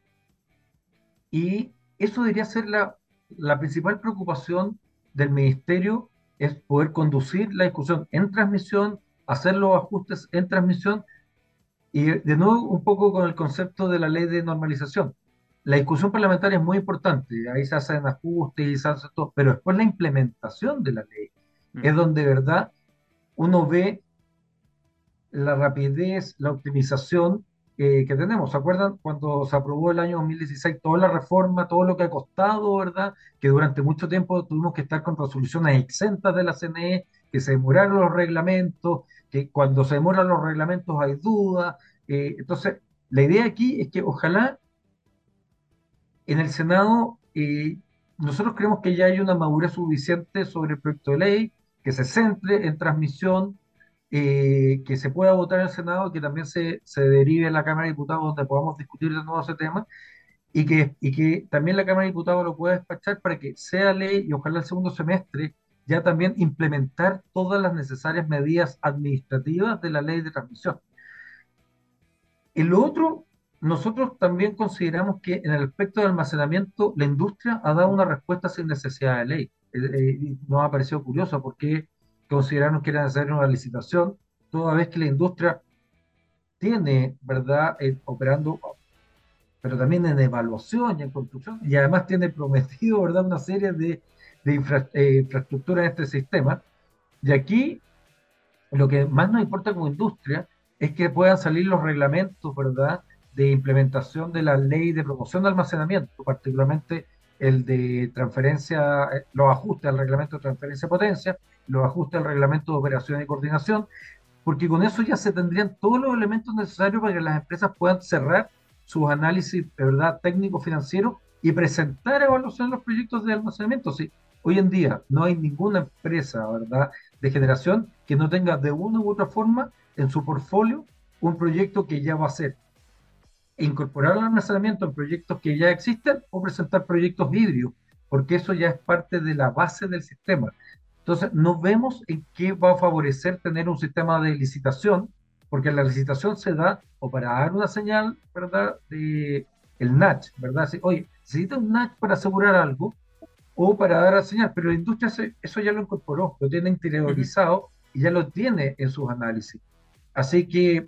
y eso debería ser la, la principal preocupación del ministerio es poder conducir la discusión en transmisión, hacer los ajustes en transmisión y de nuevo un poco con el concepto de la ley de normalización. La discusión parlamentaria es muy importante, ahí se hacen ajustes y se hace todo, pero después la implementación de la ley mm. es donde de verdad uno ve la rapidez, la optimización que tenemos. ¿Se acuerdan cuando se aprobó el año 2016 toda la reforma, todo lo que ha costado, ¿verdad? Que durante mucho tiempo tuvimos que estar con resoluciones exentas de la CNE, que se demoraron los reglamentos, que cuando se demoran los reglamentos hay dudas. Eh, entonces, la idea aquí es que ojalá en el Senado eh, nosotros creemos que ya hay una madurez suficiente sobre el proyecto de ley, que se centre en transmisión, eh, que se pueda votar en el Senado, que también se, se derive en la Cámara de Diputados donde podamos discutir de nuevo ese tema y que, y que también la Cámara de Diputados lo pueda despachar para que sea ley y ojalá el segundo semestre ya también implementar todas las necesarias medidas administrativas de la ley de transmisión. Lo otro, nosotros también consideramos que en el aspecto de almacenamiento la industria ha dado una respuesta sin necesidad de ley. Eh, eh, nos ha parecido curioso porque consideraron que era necesaria una licitación, toda vez que la industria tiene, ¿verdad?, eh, operando, pero también en evaluación y en construcción, y además tiene prometido, ¿verdad?, una serie de, de infraestructura en este sistema. Y aquí lo que más nos importa como industria es que puedan salir los reglamentos, ¿verdad?, de implementación de la ley de promoción de almacenamiento, particularmente el de transferencia, eh, los ajustes al reglamento de transferencia de potencia, los ajustes al reglamento de operación y coordinación, porque con eso ya se tendrían todos los elementos necesarios para que las empresas puedan cerrar sus análisis de verdad técnico-financiero y presentar evaluación de los proyectos de almacenamiento. Sí, hoy en día no hay ninguna empresa verdad de generación que no tenga de una u otra forma en su portfolio un proyecto que ya va a ser incorporar el almacenamiento en proyectos que ya existen o presentar proyectos híbridos, porque eso ya es parte de la base del sistema. Entonces, no vemos en qué va a favorecer tener un sistema de licitación, porque la licitación se da o para dar una señal, ¿verdad? De el NACH, ¿verdad? Oye, necesita un NACH para asegurar algo o para dar la señal, pero la industria eso ya lo incorporó, lo tiene interiorizado y ya lo tiene en sus análisis. Así que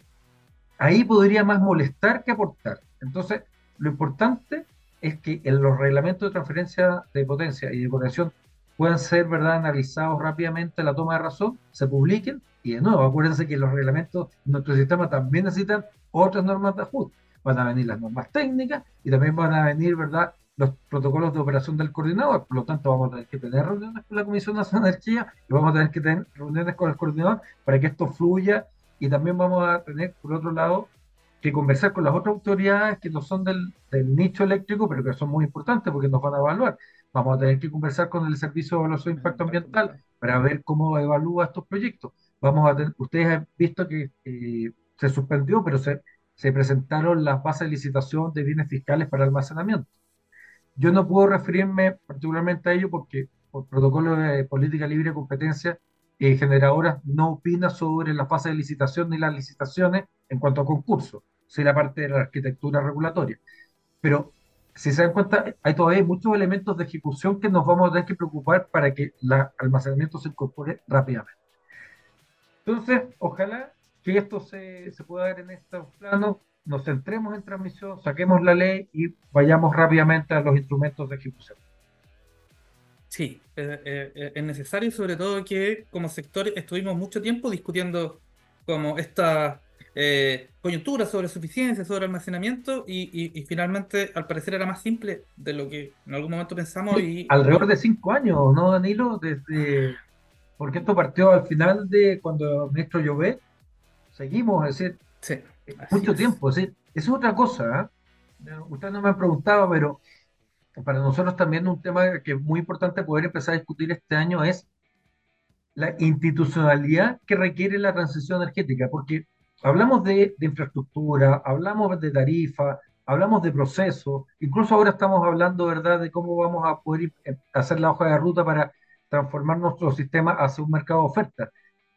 ahí podría más molestar que aportar. Entonces, lo importante es que en los reglamentos de transferencia de potencia y de conexión puedan ser ¿verdad? analizados rápidamente la toma de razón, se publiquen y de nuevo, acuérdense que los reglamentos de nuestro sistema también necesitan otras normas de ajuste. Van a venir las normas técnicas y también van a venir ¿verdad? los protocolos de operación del coordinador. Por lo tanto, vamos a tener que tener reuniones con la Comisión Nacional de Energía y vamos a tener que tener reuniones con el coordinador para que esto fluya y también vamos a tener, por otro lado, que conversar con las otras autoridades que no son del, del nicho eléctrico, pero que son muy importantes porque nos van a evaluar. Vamos a tener que conversar con el Servicio de Evaluación de Impacto Ambiental para ver cómo evalúa estos proyectos. Vamos a tener, ustedes han visto que eh, se suspendió, pero se, se presentaron las bases de licitación de bienes fiscales para almacenamiento. Yo no puedo referirme particularmente a ello porque por protocolo de política libre de competencia, eh, generadoras no opina sobre la fase de licitación ni las licitaciones en cuanto a concursos, si la parte de la arquitectura regulatoria. Pero si se dan cuenta, hay todavía muchos elementos de ejecución que nos vamos a tener que preocupar para que el almacenamiento se incorpore rápidamente. Entonces, ojalá que esto se, se pueda ver en estos planos, nos centremos en transmisión, saquemos la ley y vayamos rápidamente a los instrumentos de ejecución. Sí, eh, eh, es necesario, sobre todo que como sector estuvimos mucho tiempo discutiendo como esta eh, coyuntura sobre suficiencia, sobre almacenamiento y, finalmente al parecer era más simple de lo que en algún momento pensamos. y Alrededor de cinco años, ¿no, Danilo? Desde, porque esto partió al final de cuando el ministro Llobet, seguimos, es decir, mucho tiempo, es decir, es otra cosa. ¿eh? Usted no me ha preguntado, pero para nosotros también un tema que es muy importante poder empezar a discutir este año es la institucionalidad que requiere la transición energética, porque hablamos de, infraestructura, hablamos de tarifa, hablamos de proceso, incluso ahora estamos hablando, ¿verdad?, de cómo vamos a poder eh, hacer la hoja de ruta para transformar nuestro sistema hacia un mercado de oferta.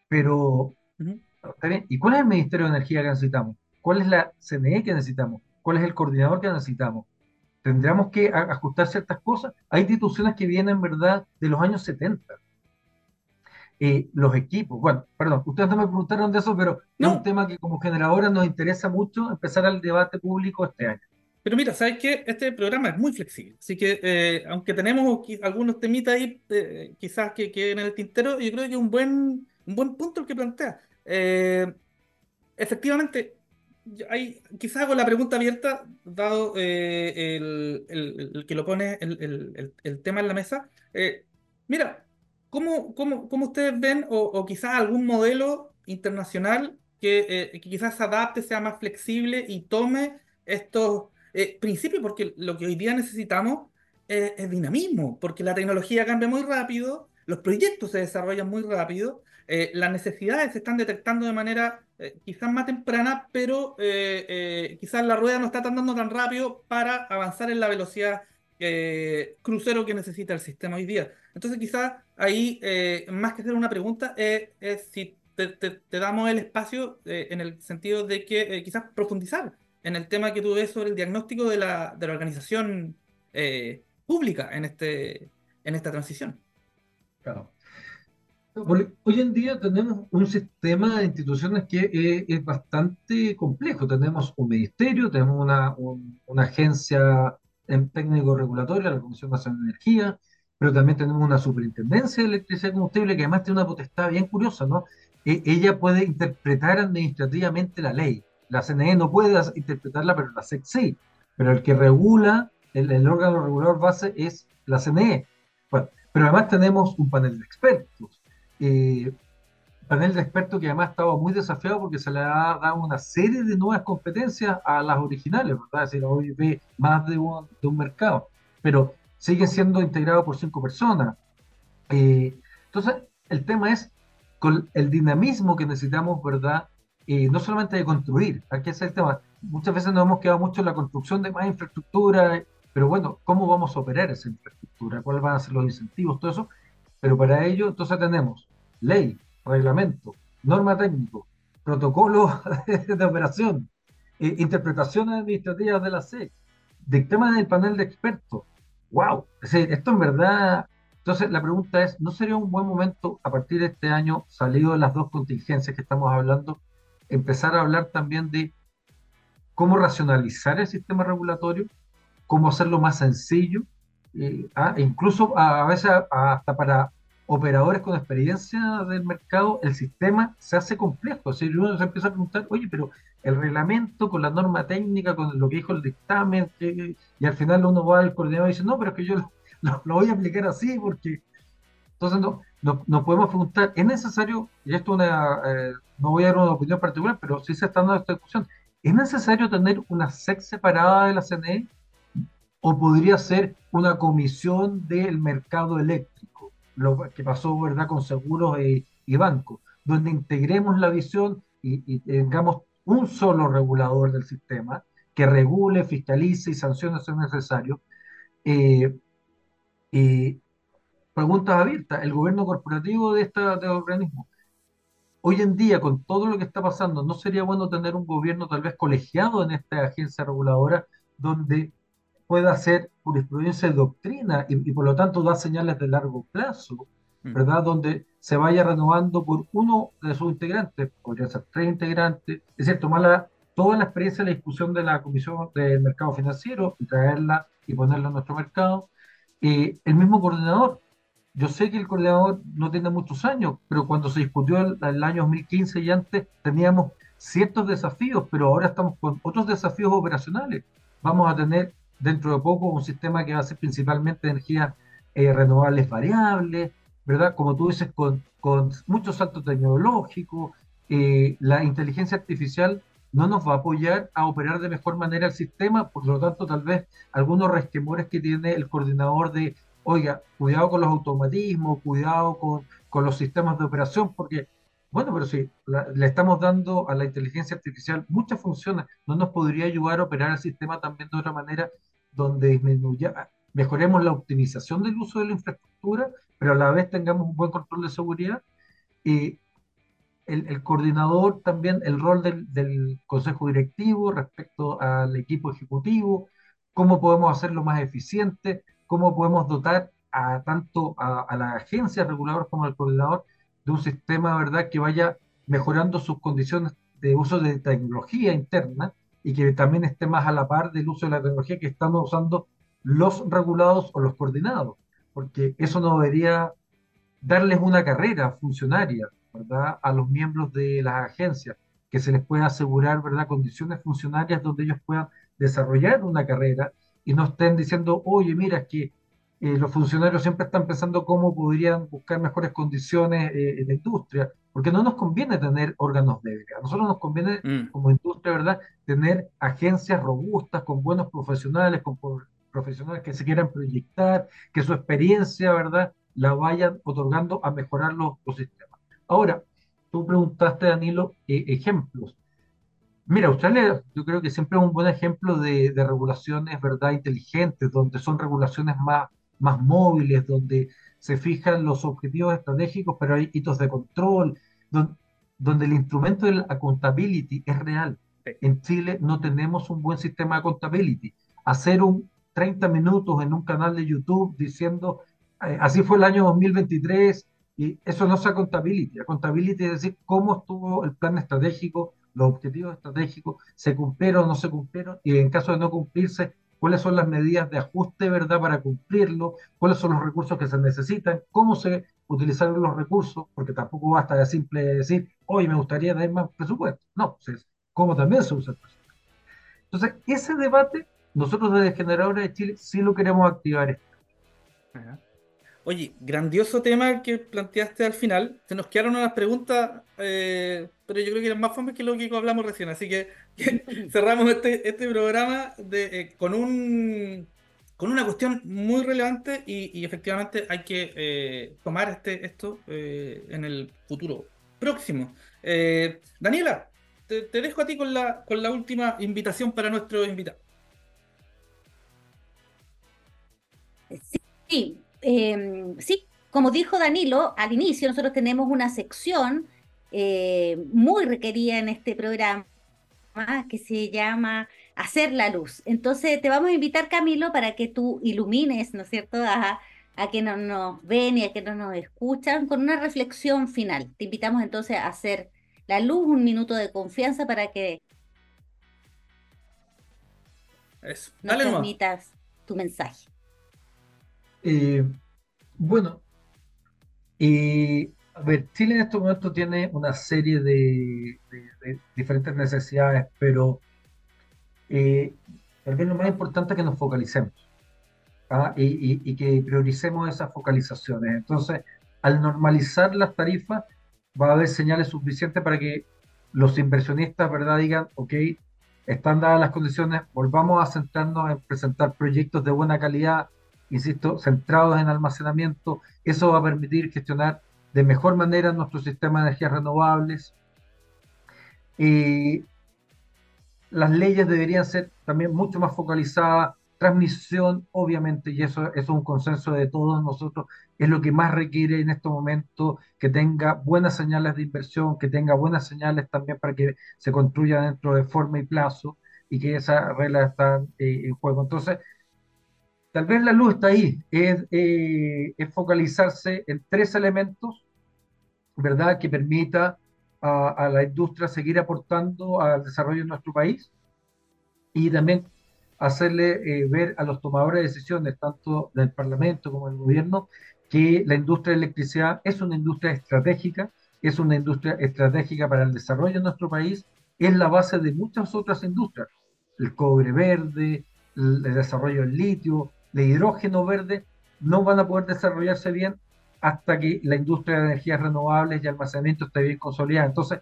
Pero. ¿Y cuál es el Ministerio de Energía que necesitamos? ¿Cuál es la CNE que necesitamos? ¿Cuál es el coordinador que necesitamos? ¿Tendríamos que ajustar ciertas cosas? Hay instituciones que vienen, ¿verdad?, de los años 70 eh, los equipos. Bueno, perdón, ustedes no me preguntaron de eso, pero es un tema que como generadora nos interesa mucho empezar el debate público este año. Pero mira, ¿sabes qué? Este programa es muy flexible, así que eh, aunque tenemos algunos temitas ahí, eh, quizás que queden en el tintero, yo creo que es un buen, un buen punto el que plantea. efectivamente, hay, quizás hago la pregunta abierta, dado el, el, que lo pone el, el, tema en la mesa. mira, ¿Cómo, cómo, cómo ustedes ven, o, quizás algún modelo internacional que, eh, quizás se adapte, sea más flexible y tome estos eh, principios? Porque lo que hoy día necesitamos es dinamismo, porque la tecnología cambia muy rápido, los proyectos se desarrollan muy rápido, eh, las necesidades se están detectando de manera quizás más temprana, pero quizás la rueda no está andando tan rápido para avanzar en la velocidad crucero que necesita el sistema hoy día. Entonces quizás ahí, eh, más que hacer una pregunta, es si te, damos el espacio eh, en el sentido de que eh, quizás profundizar en el tema que tú ves sobre el diagnóstico de la, de la organización pública en, este, en esta transición. Claro. Hoy en día tenemos un sistema de instituciones que es, bastante complejo. Tenemos un ministerio, tenemos una, agencia en técnico regulatoria, la Comisión Nacional de Energía, pero también tenemos una superintendencia de electricidad y combustible que además tiene una potestad bien curiosa, ¿no? E, ella puede interpretar administrativamente la ley. La CNE no puede interpretarla, pero la SEC sí. Pero el que regula, el, órgano regulador base es la CNE. Pero además tenemos un panel de expertos. Eh, panel de expertos que además estaba muy desafiado porque se le ha dado una serie de nuevas competencias a las originales, ¿verdad? Es decir, hoy ve más de un, de un mercado. Pero sigue siendo integrado por cinco personas. Eh, entonces, el tema es con el dinamismo que necesitamos, ¿verdad? Eh, no solamente de construir, aquí es el tema. Muchas veces nos hemos quedado mucho en la construcción de más infraestructura, pero bueno, ¿cómo vamos a operar esa infraestructura? ¿Cuáles van a ser los incentivos? Todo eso. Pero para ello, entonces tenemos ley, reglamento, norma técnico, protocolo de operación, eh, interpretaciones administrativas de la SEC, dictamen del panel de expertos, wow, esto en verdad Entonces, la pregunta es, ¿no sería un buen momento a partir de este año, salido de las dos contingencias que estamos hablando, empezar a hablar también de cómo racionalizar el sistema regulatorio, cómo hacerlo más sencillo, eh, ah, e incluso a, veces hasta para operadores con experiencia del mercado, el sistema se hace complejo. O sea, uno se empieza a preguntar, oye, pero el reglamento con la norma técnica, con lo que dijo el dictamen, y al final uno va al coordinador y dice, no, pero es que yo lo, voy a aplicar así porque... Entonces no, nos podemos preguntar, ¿es necesario, y esto una, eh, no voy a dar una opinión particular, pero sí se está dando esta discusión, ¿es necesario tener una SEC separada de la CNE? ¿O podría ser una comisión del mercado eléctrico? Lo que pasó, ¿verdad?, con seguros y, bancos, donde integremos la visión y, tengamos un solo regulador del sistema que regule, fiscalice y sancione si es necesario. Eh, preguntas abiertas. El gobierno corporativo de este organismo. Hoy en día, con todo lo que está pasando, ¿no sería bueno tener un gobierno tal vez colegiado en esta agencia reguladora donde pueda hacer jurisprudencia de doctrina y, por lo tanto da señales de largo plazo, mm. ¿verdad? Donde se vaya renovando por uno de sus integrantes, podría ser tres integrantes, es decir, tomar toda la experiencia de la discusión de la Comisión del Mercado Financiero y traerla y ponerla en nuestro mercado. Eh, el mismo coordinador, yo sé que el coordinador no tiene muchos años, pero cuando se discutió el, el, año 2015 y antes teníamos ciertos desafíos, pero ahora estamos con otros desafíos operacionales. Vamos a tener dentro de poco un sistema que va a ser principalmente energías eh, renovables variables, ¿verdad? Como tú dices, con, con muchos saltos tecnológicos, eh, la inteligencia artificial no nos va a apoyar a operar de mejor manera el sistema, por lo tanto, tal vez algunos resquemores que tiene el coordinador de oiga, cuidado con los automatismos, cuidado con, con los sistemas de operación, porque, bueno, pero si le estamos dando a la inteligencia artificial muchas funciones, ¿no nos podría ayudar a operar el sistema también de otra manera donde disminuya, mejoremos la optimización del uso de la infraestructura, pero a la vez tengamos un buen control de seguridad? Y el, coordinador también, el rol del, consejo directivo respecto al equipo ejecutivo, cómo podemos hacerlo más eficiente, cómo podemos dotar a tanto a, la agencia reguladora como al coordinador de un sistema, ¿verdad?, que vaya mejorando sus condiciones de uso de tecnología interna y que también esté más a la par del uso de la tecnología que estamos usando los regulados o los coordinados, porque eso no debería darles una carrera funcionaria, ¿verdad?, a los miembros de las agencias, que se les pueda asegurar, ¿verdad?, condiciones funcionarias donde ellos puedan desarrollar una carrera y no estén diciendo, oye, mira, es que eh, los funcionarios siempre están pensando cómo podrían buscar mejores condiciones eh, en la industria, porque no nos conviene tener órganos débiles. A nosotros nos conviene, mm. como industria, ¿verdad?, tener agencias robustas, con buenos profesionales, con profesionales que se quieran proyectar, que su experiencia, ¿verdad?, la vayan otorgando a mejorar los, sistemas. Ahora, tú preguntaste, Danilo, eh, ejemplos. Mira, Australia yo creo que siempre es un buen ejemplo de, regulaciones, ¿verdad?, inteligentes, donde son regulaciones más, más móviles, donde se fijan los objetivos estratégicos, pero hay hitos de control, donde, el instrumento de la accountability es real. En Chile no tenemos un buen sistema de accountability. Hacer un 30 minutos en un canal de YouTube diciendo, eh, así fue el año 2023, y eso no es accountability. Accountability es decir, cómo estuvo el plan estratégico, los objetivos estratégicos se cumplieron o no se cumplieron y en caso de no cumplirse, cuáles son las medidas de ajuste, ¿verdad?, para cumplirlo, cuáles son los recursos que se necesitan, cómo se utilizaron los recursos, porque tampoco basta de simple decir, hoy me gustaría dar más presupuesto. No, pues cómo también se usa el presupuesto. Entonces, ese debate, nosotros desde Generadores de Chile sí lo queremos activar. Oye, grandioso tema que planteaste al final. Se nos quedaron unas preguntas, eh, pero yo creo que eran más famosos que lo que hablamos recién. Así que, cerramos este, este programa de, eh, con, un, con una cuestión muy relevante y, efectivamente hay que eh, tomar este, esto en el futuro próximo. Daniela, te, te, dejo a ti con la, con la última invitación para nuestro invitado. Sí, Em, sí, como dijo Danilo, al inicio nosotros tenemos una sección eh, muy requerida en este programa que se llama Hacer la Luz. Entonces te vamos a invitar, Camilo, para que tú ilumines, ¿no es cierto?, a a quienes nos ven y a quienes nos escuchan con una reflexión final. Te invitamos entonces a hacer la luz un minuto de confianza para que Eso. nos Dale transmitas tu mensaje. Eh, bueno, eh, a ver, Chile en este momento tiene una serie de, de- de diferentes necesidades, pero eh, tal vez lo más importante es que nos focalicemos ¿ah? y, y- y que prioricemos esas focalizaciones. Entonces, al normalizar las tarifas, va a haber señales suficientes para que los inversionistas, ¿verdad?, digan, ok, están dadas las condiciones, volvamos a centrarnos en presentar proyectos de buena calidad, insisto, centrados en almacenamiento. Eso va a permitir gestionar de mejor manera nuestro sistema de energías renovables. Eh, las leyes deberían ser también mucho más focalizadas, transmisión, obviamente, y eso, eso es un consenso de todos nosotros, es lo que más requiere en este momento, que tenga buenas señales de inversión, que tenga buenas señales también para que se construya dentro de forma y plazo y que esas reglas están eh, en juego. Entonces, tal vez la luz está ahí, es, eh, es focalizarse en tres elementos, ¿verdad?, que permita a, la industria seguir aportando al desarrollo de nuestro país y también hacerle eh, ver a los tomadores de decisiones, tanto del Parlamento como del gobierno, que la industria de electricidad es una industria estratégica, es una industria estratégica para el desarrollo de nuestro país, es la base de muchas otras industrias, el cobre verde, el desarrollo del litio, el hidrógeno verde, no van a poder desarrollarse bien hasta que la industria de energías renovables y almacenamiento esté bien consolidada. Entonces,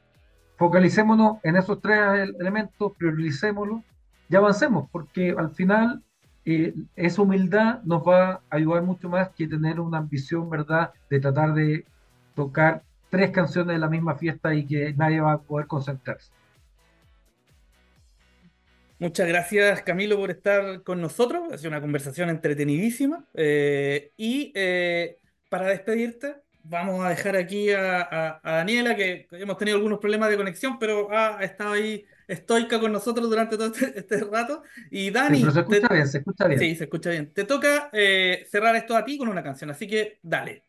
focalicémonos en esos tres ele- elementos, prioricémoslos y avancemos, porque al final eh, esa humildad nos va a ayudar mucho más que tener una ambición, ¿verdad?, de tratar de tocar tres canciones de la misma fiesta y que nadie va a poder concentrarse. Muchas gracias, Camilo, por estar con nosotros. Ha sido una conversación entretenidísima. Eh, y eh, para despedirte, vamos a dejar aquí a, a- a Daniela, que hemos tenido algunos problemas de conexión, pero ha estado ahí estoica con nosotros durante todo este, este rato. Y Sí, Dani, pero se te- escucha bien, se escucha bien. sí, se escucha bien. Te toca eh, cerrar esto a ti con una canción, así que dale.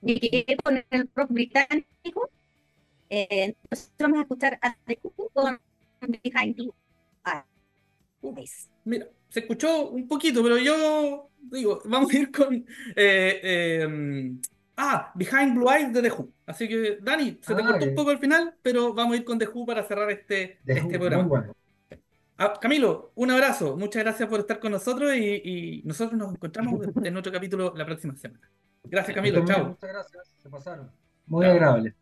Llegué con el rock británico. Eh, entonces vamos a escuchar a The Who con Behind Blue Eyes. Mira, se escuchó un poquito, pero yo digo, vamos a ir con eh, eh, ah, Behind Blue Eyes de The Who. Así que, Dani, se te Ah, cortó un poco al final, pero vamos a ir con The Who para cerrar este, este programa. bueno. Ah, Camilo, un abrazo, muchas gracias por estar con nosotros y, y nosotros nos encontramos en otro capítulo la próxima semana. Gracias, Camilo, chao. Muchas gracias, se pasaron. Muy Chao. agradable.